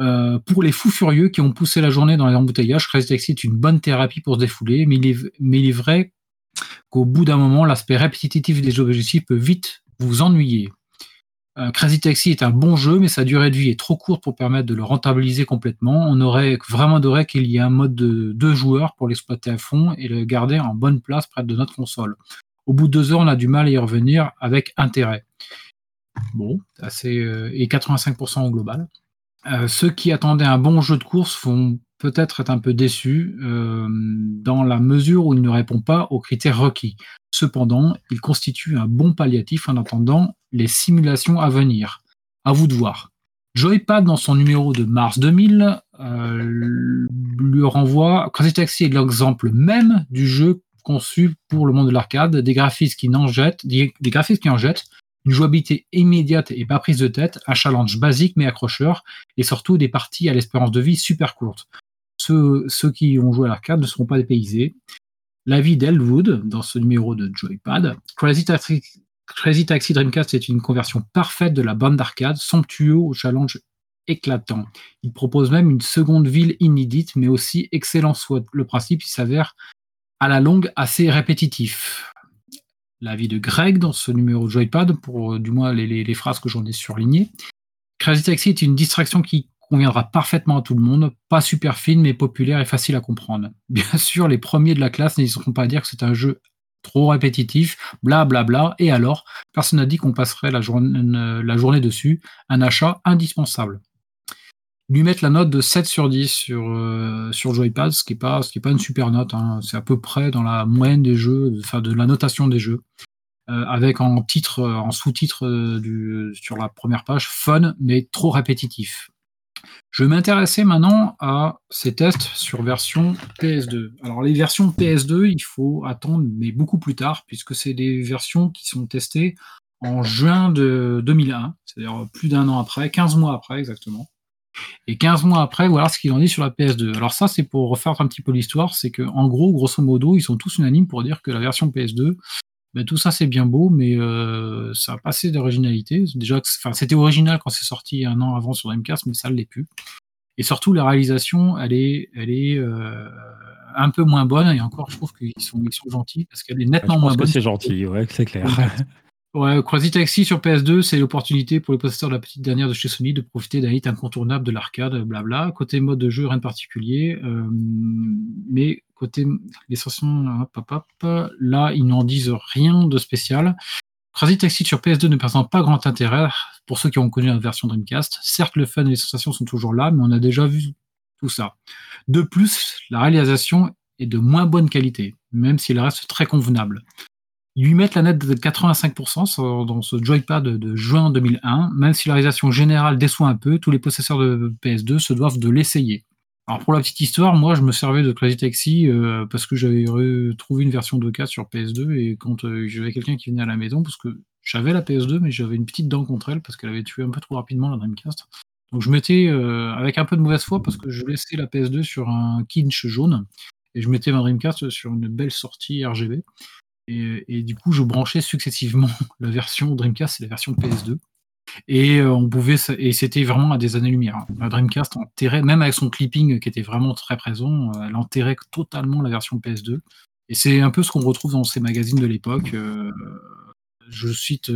Euh, pour les fous furieux qui ont poussé la journée dans les embouteillages, Crazy Taxi est une bonne thérapie pour se défouler, mais il est, mais il est vrai qu'au bout d'un moment, l'aspect répétitif des objectifs peut vite vous ennuyer. Euh, Crazy Taxi est un bon jeu, mais sa durée de vie est trop courte pour permettre de le rentabiliser complètement. On aurait vraiment adoré qu'il y ait un mode de deux joueurs pour l'exploiter à fond et le garder en bonne place près de notre console. Au bout de deux heures, on a du mal à y revenir avec intérêt. Bon, assez, euh, et 85% au global. Euh, ceux qui attendaient un bon jeu de course vont peut-être être un peu déçus euh, dans la mesure où il ne répond pas aux critères requis. Cependant, il constitue un bon palliatif en attendant les simulations à venir. À vous de voir. Joypad, dans son numéro de mars 2000, lui renvoie Crazy Taxi est l'exemple même du jeu conçu pour le monde de l'arcade, des graphismes qui en des, graphismes qui en jettent, une jouabilité immédiate et pas prise de tête, un challenge basique mais accrocheur, et surtout des parties à l'espérance de vie super courtes. Ceux, qui ont joué à l'arcade ne seront pas dépaysés. L'avis d'Elwood dans ce numéro de Joypad. Crazy Taxi, Crazy Taxi Dreamcast est une conversion parfaite de la bande d'arcade, somptueux au challenge éclatant. Il propose même une seconde ville inédite, mais aussi excellent soit le principe, il s'avère à la longue assez répétitif. L'avis de Greg dans ce numéro de Joypad, pour euh, du moins les, phrases que j'en ai surlignées. Crazy Taxi est une distraction qui conviendra parfaitement à tout le monde, pas super fine mais populaire et facile à comprendre. Bien sûr, les premiers de la classe n'hésiteront pas à dire que c'est un jeu trop répétitif, blablabla, bla bla, et alors, personne n'a dit qu'on passerait la journée dessus, un achat indispensable lui mettre la note de 7 sur 10 sur, euh, sur Joypad, ce qui n'est pas, pas une super note. Hein. C'est à peu près dans la moyenne des jeux, enfin de la notation des jeux. Euh, avec en titre, en sous-titre euh, sur la première page, fun mais trop répétitif. Je vais m'intéresser maintenant à ces tests sur version PS2. Alors les versions PS2, il faut attendre, mais beaucoup plus tard, puisque c'est des versions qui sont testées en juin de 2001, c'est-à-dire plus d'un an après, 15 mois après exactement. Et 15 mois après, voilà ce qu'il en est sur la PS2. Alors ça, c'est pour refaire un petit peu l'histoire, c'est que en gros, grosso modo, ils sont tous unanimes pour dire que la version PS2, ben, tout ça c'est bien beau, mais euh, ça a pas assez d'originalité. Déjà, c'était original quand c'est sorti un an avant sur Dreamcast, mais ça ne l'est plus. Et surtout, la réalisation, elle est, elle est euh, un peu moins bonne. Et encore, je trouve qu'ils sont, ils sont gentils parce qu'elle est nettement je pense moins que bonne. c'est gentil, ouais, c'est clair. Ouais, Crazy Taxi sur PS2, c'est l'opportunité pour les possesseurs de la petite dernière de chez Sony de profiter d'un hit incontournable de l'arcade, blabla. Côté mode de jeu, rien de particulier. euh, mais côté les stations, hop, hop, hop, là, ils n'en disent rien de spécial. Crazy Taxi sur PS2 ne présente pas grand intérêt pour ceux qui ont connu la version Dreamcast. Certes, le fun et les sensations sont toujours là, mais on a déjà vu tout ça. De plus, la réalisation est de moins bonne qualité, même si elle reste très convenable. Ils lui mettent la note de 85% sur- dans ce joypad de, de juin 2001. Même si la réalisation générale déçoit un peu, tous les possesseurs de PS2 se doivent de l'essayer. Alors pour la petite histoire, moi je me servais de Crazy Taxi euh, parce que j'avais trouvé une version 2K sur PS2 et quand euh, j'avais quelqu'un qui venait à la maison, parce que j'avais la PS2 mais j'avais une petite dent contre elle parce qu'elle avait tué un peu trop rapidement la Dreamcast. Donc je mettais euh, avec un peu de mauvaise foi parce que je laissais la PS2 sur un kinch jaune et je mettais ma Dreamcast sur une belle sortie RGB. Et, du coup, je branchais successivement la version Dreamcast et la version PS2. Et euh, on pouvait, et c'était vraiment à des années-lumière. hein. La Dreamcast enterrait, même avec son clipping qui était vraiment très présent, euh, elle enterrait totalement la version PS2. Et c'est un peu ce qu'on retrouve dans ces magazines de l'époque. euh, je cite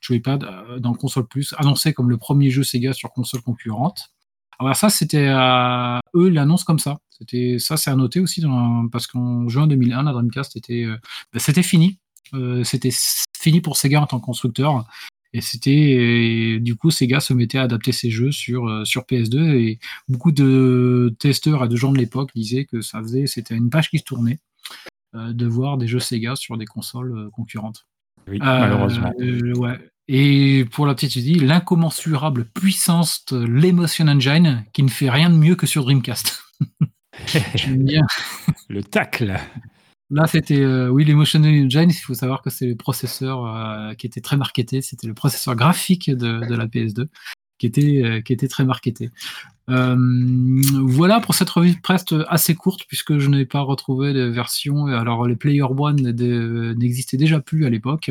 Joypad dans Console Plus, annoncé comme le premier jeu Sega sur console concurrente. Alors ça, c'était à eux l'annonce comme ça. C'était ça, c'est à noter aussi dans- parce qu'en juin 2001, la Dreamcast était, euh, bah, c'était fini. Euh, c'était fini pour Sega en tant que constructeur. Et c'était du coup Sega se mettait à adapter ses jeux sur euh, sur PS2 et beaucoup de testeurs et de gens de l'époque disaient que ça faisait c'était une page qui se tournait de voir des jeux Sega sur des consoles concurrentes. Oui, malheureusement. ouais. Et pour la petite idée, l'incommensurable puissance de l'Emotion Engine qui ne fait rien de mieux que sur Dreamcast. J'aime bien. Le tacle. Là, c'était euh, oui l'Emotion Engine. Il faut savoir que c'est le processeur euh, qui était très marketé. C'était le processeur graphique de, de la PS2 qui était euh, qui était très marketé. Voilà pour cette revue de presse assez courte puisque je n'ai pas retrouvé de version. Alors les Player One n'existaient déjà plus à l'époque.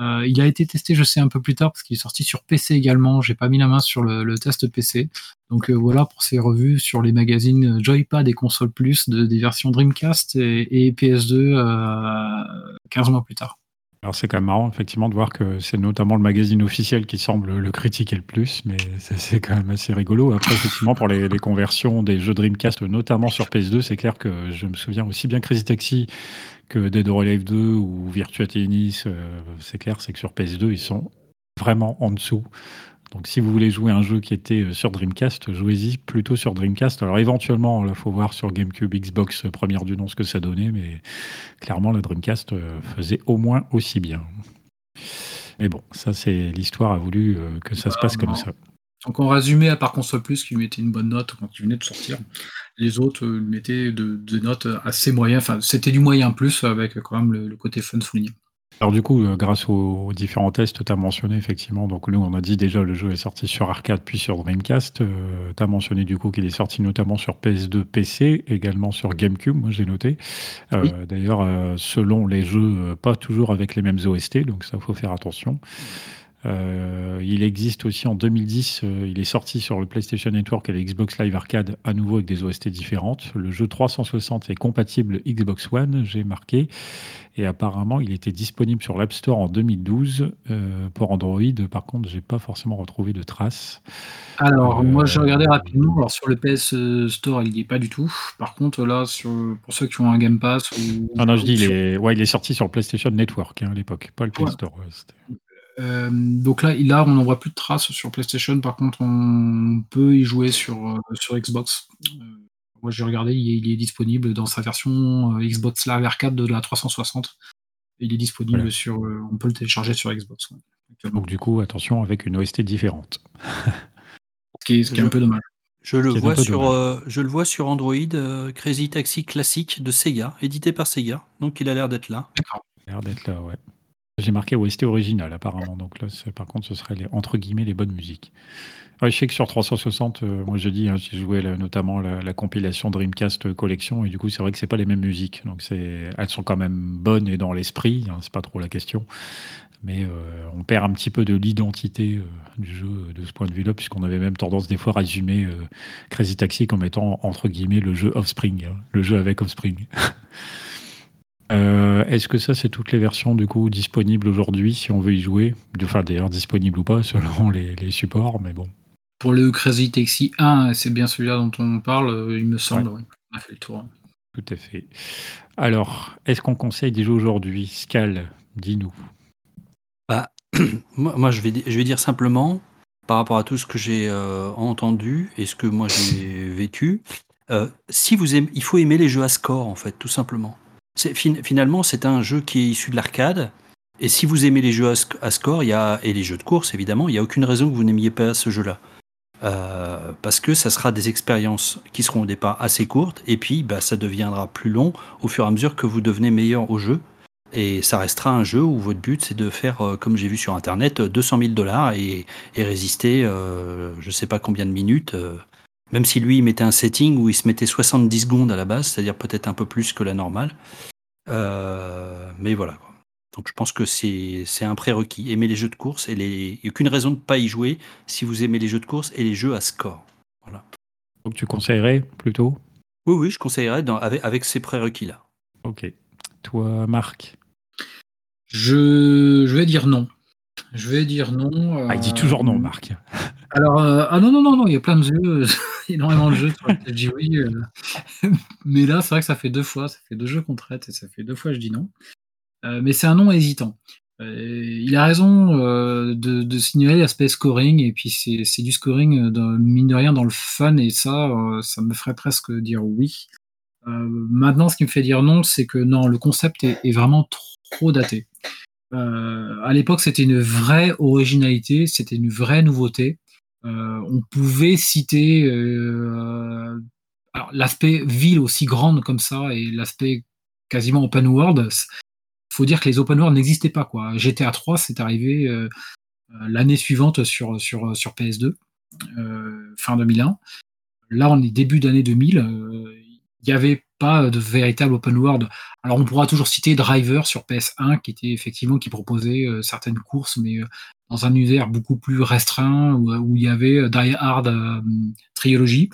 Euh, il a été testé, je sais, un peu plus tard parce qu'il est sorti sur PC également. J'ai pas mis la main sur le, test PC. Donc euh, voilà pour ces revues sur les magazines Joypad et Console Plus de, des versions Dreamcast et, et PS2 euh, 15 mois plus tard. Alors c'est quand même marrant effectivement de voir que c'est notamment le magazine officiel qui semble le critiquer le plus, mais c'est c'est quand même assez rigolo. Après effectivement pour les, les conversions des jeux Dreamcast, notamment sur PS2, c'est clair que je me souviens aussi bien Crazy Taxi que Dead or Alive 2 ou Virtua Tennis, euh, c'est clair, c'est que sur PS2 ils sont vraiment en dessous. Donc si vous voulez jouer un jeu qui était euh, sur Dreamcast, jouez-y plutôt sur Dreamcast. Alors éventuellement, il faut voir sur GameCube, Xbox euh, première du nom ce que ça donnait, mais clairement la Dreamcast faisait au moins aussi bien. Mais bon, ça c'est l'histoire a voulu que ça se passe comme non. ça. Donc en résumé, à part Console Plus qui lui mettait une bonne note quand il venait de sortir, les autres euh, mettaient de- des notes assez moyennes. Enfin, c'était du moyen plus avec quand même le, le côté fun souligné. Alors du coup, euh, grâce aux, différents tests, tu as mentionné effectivement, donc nous on a dit déjà le jeu est sorti sur arcade puis sur Dreamcast, tu as mentionné du coup qu'il est sorti notamment sur PS2, PC, également sur GameCube, moi j'ai noté. Euh, Oui. D'ailleurs, euh, selon les jeux, euh, pas toujours avec les mêmes OST, donc ça faut faire attention. Euh, il existe aussi en 2010, euh, il est sorti sur le PlayStation Network et Xbox Live Arcade à nouveau avec des OST différentes. Le jeu 360 est compatible Xbox One, j'ai marqué. Et apparemment, il était disponible sur l'App Store en 2012. Euh, pour Android, par contre, j'ai pas forcément retrouvé de traces. Alors, moi, j'ai regardé rapidement. Alors, sur le PS Store, il n'y est pas du tout. Par contre, là, sur, pour ceux qui ont un Game Pass ou. Non, non, je dis, il est, ouais, il est sorti sur le PlayStation Network hein, à l'époque, pas le Ouais. Store. ouais, Euh, donc là, là, on n'en voit plus de traces sur PlayStation. Par contre, on peut y jouer sur, euh, sur Xbox. Euh, moi, j'ai regardé, il est, il est disponible dans sa version euh, Xbox Live Arcade de la 360. Il est disponible Voilà. sur. euh, on peut le télécharger sur Xbox. ouais. Donc du coup, attention avec une OST différente. Ce qui est, ce qui est un Je- peu dommage. Je le, vois peu sur, dommage. euh, je le vois sur Android, euh, Crazy Taxi classique de Sega, édité par Sega. Donc il a l'air d'être là. D'accord. Il a l'air d'être là, ouais. J'ai marqué OST original apparemment, donc là, par contre, ce serait les, entre guillemets les bonnes musiques. je sais que sur 360, euh, moi je dis, hein, j'ai joué notamment la, compilation Dreamcast Collection, et du coup, c'est vrai que c'est pas les mêmes musiques. Donc, elles sont quand même bonnes et dans l'esprit, hein, c'est pas trop la question. Mais euh, on perd un petit peu de l'identité euh, du jeu de ce point de vue-là, puisqu'on avait même tendance des fois à résumer Crazy Taxi comme étant, entre guillemets, le jeu Offspring, hein, le jeu avec Offspring. Euh, est-ce que ça, c'est toutes les versions du coup disponibles aujourd'hui si on veut y jouer? Enfin, d'ailleurs, disponibles ou pas selon les, supports, mais bon. Pour le Crazy Taxi 1, c'est bien celui-là dont on parle, euh, il me semble. On a fait le tour. Tout à fait. Alors, est-ce qu'on conseille d'y jouer aujourd'hui? Scal, dis-nous. Bah, moi, je, vais, je vais dire simplement, par rapport à tout ce que j'ai euh, entendu et ce que moi j'ai vécu, si vous aimez, il faut aimer les jeux à score, en fait, tout simplement finalement, c'est un jeu qui est issu de l'arcade. Et si vous aimez les jeux à, score et les jeux de course, évidemment, il n'y a aucune raison que vous n'aimiez pas ce jeu-là. Euh, parce que ça sera des expériences qui seront au départ assez courtes, et puis bah, ça deviendra plus long au fur et à mesure que vous devenez meilleur au jeu. Et ça restera un jeu où votre but c'est de faire, euh, comme j'ai vu sur internet, 200 000 dollars et, résister euh, je ne sais pas combien de minutes. Même si lui, il mettait un setting où il se mettait 70 secondes à la base, c'est-à-dire peut-être un peu plus que la normale. Euh, mais voilà. Donc je pense que c'est un prérequis. Aimer les jeux de course, et il n'y a aucune raison de ne pas y jouer si vous aimez les jeux de course et les jeux à score. Voilà. Donc tu conseillerais plutôt? Oui, oui, je conseillerais avec, ces prérequis-là. Ok. Toi, Marc? Je, je vais dire non. Je vais dire non. Ah, il dit toujours non, euh, Marc. Alors, euh, ah non, non, non, non, il y a plein de jeux, énormément de jeux sur lesquels je dis oui. Euh. mais là, c'est vrai que ça fait deux fois, ça fait deux jeux qu'on traite et ça fait deux fois que je dis non. mais c'est un non hésitant. il a raison de, de, signaler l'aspect scoring, et puis c'est du scoring, de, mine de rien, dans le fun, et ça, ça me ferait presque dire oui. maintenant, ce qui me fait dire non, c'est que non, le concept est, est vraiment trop daté. Euh, à l'époque, c'était une vraie originalité, c'était une vraie nouveauté. Euh, on pouvait citer euh, l'aspect ville aussi grande comme ça et l'aspect quasiment open world. Il faut dire que les open world n'existaient pas. Quoi. GTA 3, c'est arrivé l'année suivante sur, sur, sur PS2, fin 2001. Là, on est début d'année 2000 il n'y avait pas de véritable open world. Alors on pourra toujours citer Driver sur PS1 qui était effectivement qui proposait euh, certaines courses, mais euh, dans un univers beaucoup plus restreint où, il y avait euh, Die Hard Trilogy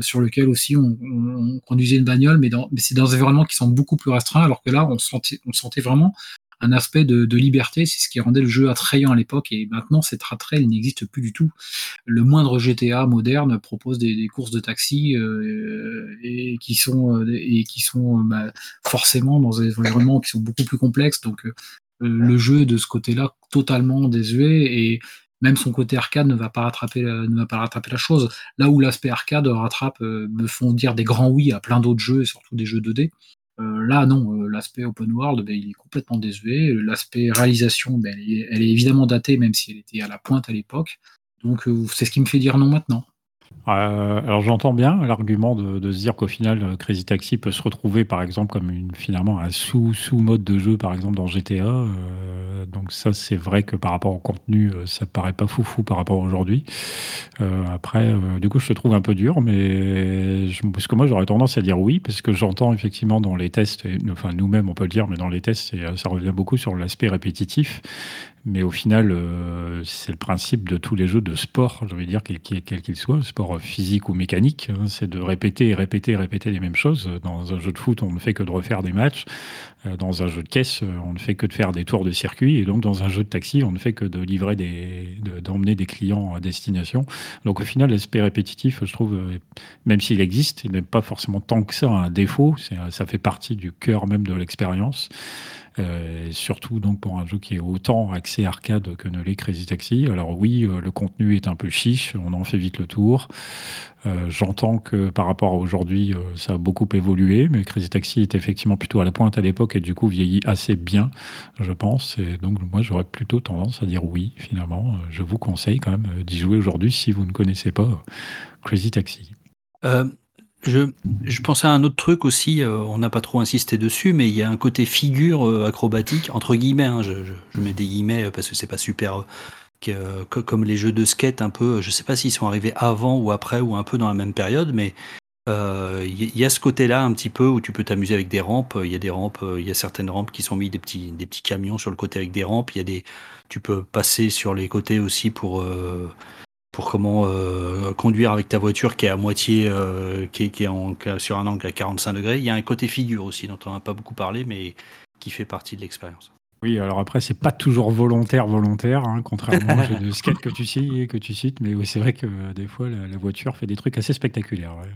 sur lequel aussi on, conduisait une bagnole, mais, mais c'est dans des environnements qui sont beaucoup plus restreints, alors que là on sentait, on sentait vraiment un aspect de, liberté, c'est ce qui rendait le jeu attrayant à l'époque, et maintenant cet attrait il n'existe plus du tout. Le moindre GTA moderne propose des, courses de taxi euh, et qui sont euh, et qui sont bah, forcément dans des environnements qui sont beaucoup plus complexes. Donc euh, le jeu de ce côté-là totalement désuet et même son côté arcade ne va pas rattraper la chose. Là où l'aspect arcade rattrape, me font dire des grands oui à plein d'autres jeux et surtout des jeux 2D. Euh, là, non, euh, l'aspect open world, ben, il est complètement désuet. L'aspect réalisation, ben, elle, est, évidemment datée, même si elle était à la pointe à l'époque. Donc, euh, c'est ce qui me fait dire non maintenant. Euh, alors j'entends bien l'argument de, se dire qu'au final, euh, Crazy Taxi peut se retrouver par exemple comme une, finalement un sous-sous-mode de jeu par exemple dans GTA. Euh, donc ça c'est vrai que par rapport au contenu, ça paraît pas foufou par rapport aujourd'hui. après, du coup je te trouve un peu dur, mais parce que moi j'aurais tendance à dire oui, parce que j'entends effectivement dans les tests, enfin nous-mêmes on peut le dire, mais dans les tests ça revient beaucoup sur l'aspect répétitif. Mais au final, euh, c'est le principe de tous les jeux de sport, je veux dire, quel qu'il soit, sport physique ou mécanique, hein, c'est de répéter et répéter et répéter les mêmes choses. Dans un jeu de foot, on ne fait que de refaire des matchs. Euh, dans un jeu de caisse, on ne fait que de faire des tours de circuit. Et donc, dans un jeu de taxi, on ne fait que de livrer des, d'emmener des clients à destination. Donc, au final, l'aspect répétitif, je trouve, euh, même s'il existe, il n'est pas forcément tant que ça un défaut. Ça fait partie du cœur même de l'expérience. Euh, surtout donc pour un jeu qui est autant axé arcade que ne l'est Crazy Taxi. Alors oui, euh, le contenu est un peu chiche, on en fait vite le tour. Euh, j'entends que par rapport à aujourd'hui, ça a beaucoup évolué, mais Crazy Taxi est effectivement plutôt à la pointe à l'époque et du coup vieillit assez bien, je pense. Et donc moi, j'aurais plutôt tendance à dire oui, finalement. Je vous conseille quand même d'y jouer aujourd'hui si vous ne connaissez pas Crazy Taxi. Je, je pensais à un autre truc aussi, euh, on n'a pas trop insisté dessus, mais il y a un côté figure euh, acrobatique, entre guillemets, hein, je, je- mets des guillemets parce que c'est pas super, euh, comme les jeux de skate un peu, je sais pas s'ils sont arrivés avant ou après ou un peu dans la même période, mais il y, a ce côté-là un petit peu où tu peux t'amuser avec des rampes, il y a des rampes, il y a certaines rampes qui sont mis des petits, des petits camions sur le côté avec des rampes, il y a des, tu peux passer sur les côtés aussi pour... pour comment euh, conduire avec ta voiture qui est à moitié, euh, qui est, qui est en- qui est sur un angle à 45 degrés. Il y a un côté figure aussi dont on n'a pas beaucoup parlé, mais qui fait partie de l'expérience. Oui, alors après, c'est pas toujours volontaire, volontaire, hein, contrairement au jeu de skate que tu cites, que tu cites mais oui, c'est vrai que euh, des fois, la, la voiture fait des trucs assez spectaculaires. ouais.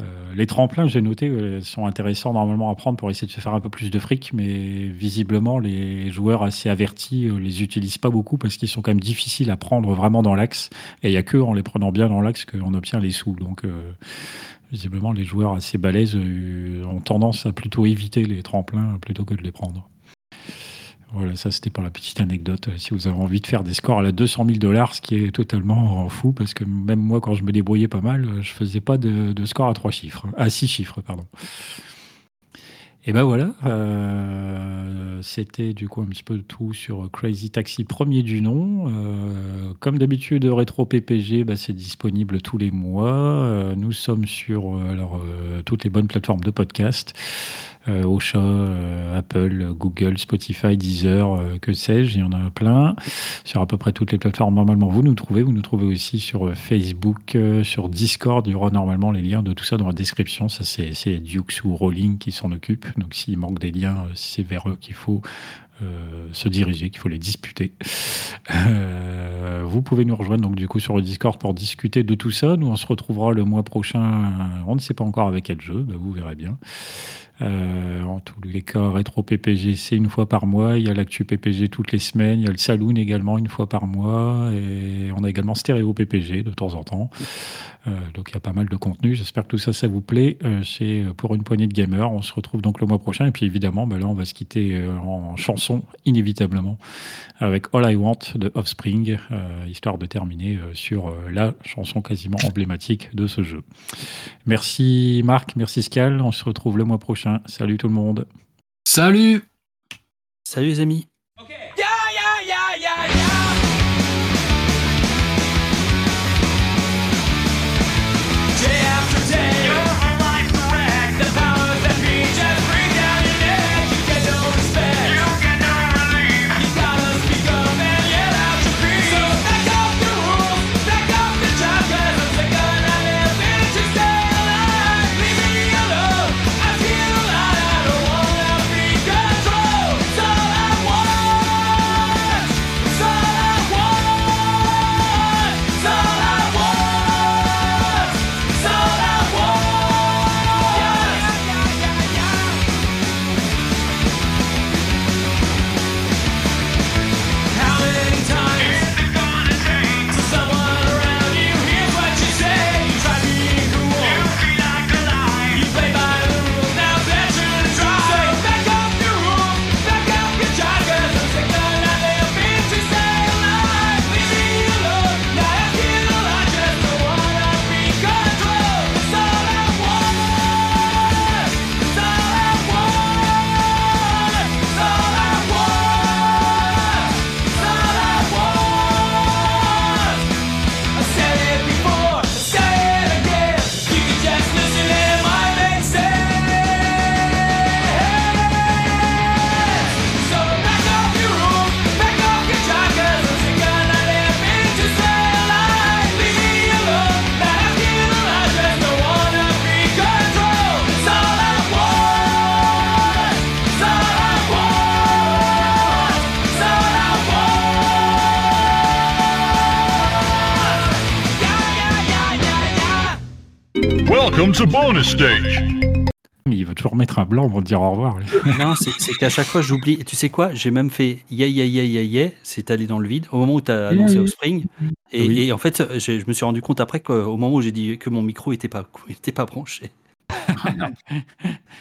Euh, les tremplins, j'ai noté, euh, sont intéressants normalement à prendre pour essayer de se faire un peu plus de fric, mais visiblement, les joueurs assez avertis euh, les utilisent pas beaucoup parce qu'ils sont quand même difficiles à prendre vraiment dans l'axe. Et il y a que en les prenant bien dans l'axe qu'on obtient les sous. Donc, visiblement, les joueurs assez balèzes ont tendance à plutôt éviter les tremplins plutôt que de les prendre. Voilà, ça c'était pour la petite anecdote. Si vous avez envie de faire des scores à la 200 000 dollars, ce qui est totalement fou, parce que même moi, quand je me débrouillais pas mal, je faisais pas de, de score à trois chiffres, à six chiffres, pardon. Et ben voilà, euh, c'était du coup un petit peu tout sur Crazy Taxi, premier du nom. Euh, comme d'habitude, Retro PPG, bah, c'est disponible tous les mois. Euh, nous sommes sur alors, toutes les bonnes plateformes de podcast. Euh, Ocha, euh, Apple, Google, Spotify, Deezer, euh, que sais-je, il y en a plein. Sur à peu près toutes les plateformes, normalement, vous nous trouvez. Vous nous trouvez aussi sur Facebook, sur Discord. Il y aura normalement les liens de tout ça dans la description. Ça, c'est Dukes ou Rolling qui s'en occupent. Donc, s'il manque des liens, c'est vers eux qu'il faut euh, se diriger, qu'il faut les disputer. Euh, vous pouvez nous rejoindre donc du coup sur le Discord pour discuter de tout ça. Nous on se retrouvera le mois prochain. On ne sait pas encore avec quel jeu, vous verrez bien. Euh, en tous les cas, rétro PPG, c'est une fois par mois. Il y a l'actu PPG toutes les semaines. Il y a le Saloon également une fois par mois. Et on a également Stéréo PPG de temps en temps. Euh, donc il y a pas mal de contenu. J'espère que tout ça, ça vous plaît. Euh, c'est pour une poignée de gamers. On se retrouve donc le mois prochain. Et puis évidemment, bah là, on va se quitter euh, en chanson, inévitablement, avec All I Want de Offspring, euh, histoire de terminer euh, sur euh, la chanson quasiment emblématique de ce jeu. Merci Marc, merci Scal. On se retrouve le mois prochain. Salut tout le monde. Salut Salut les amis Bonus stage. Il va toujours mettre un blanc pour dire au revoir. Non, c'est qu'à chaque fois j'oublie. Et tu sais quoi? J'ai même fait yeah yeah yeah yeah yeah, c'est allé dans le vide au moment où tu as annoncé yeah. Offspring. Et, Oui. et en fait, je me suis rendu compte après qu'au moment où j'ai dit que mon micro était pas était pas branché.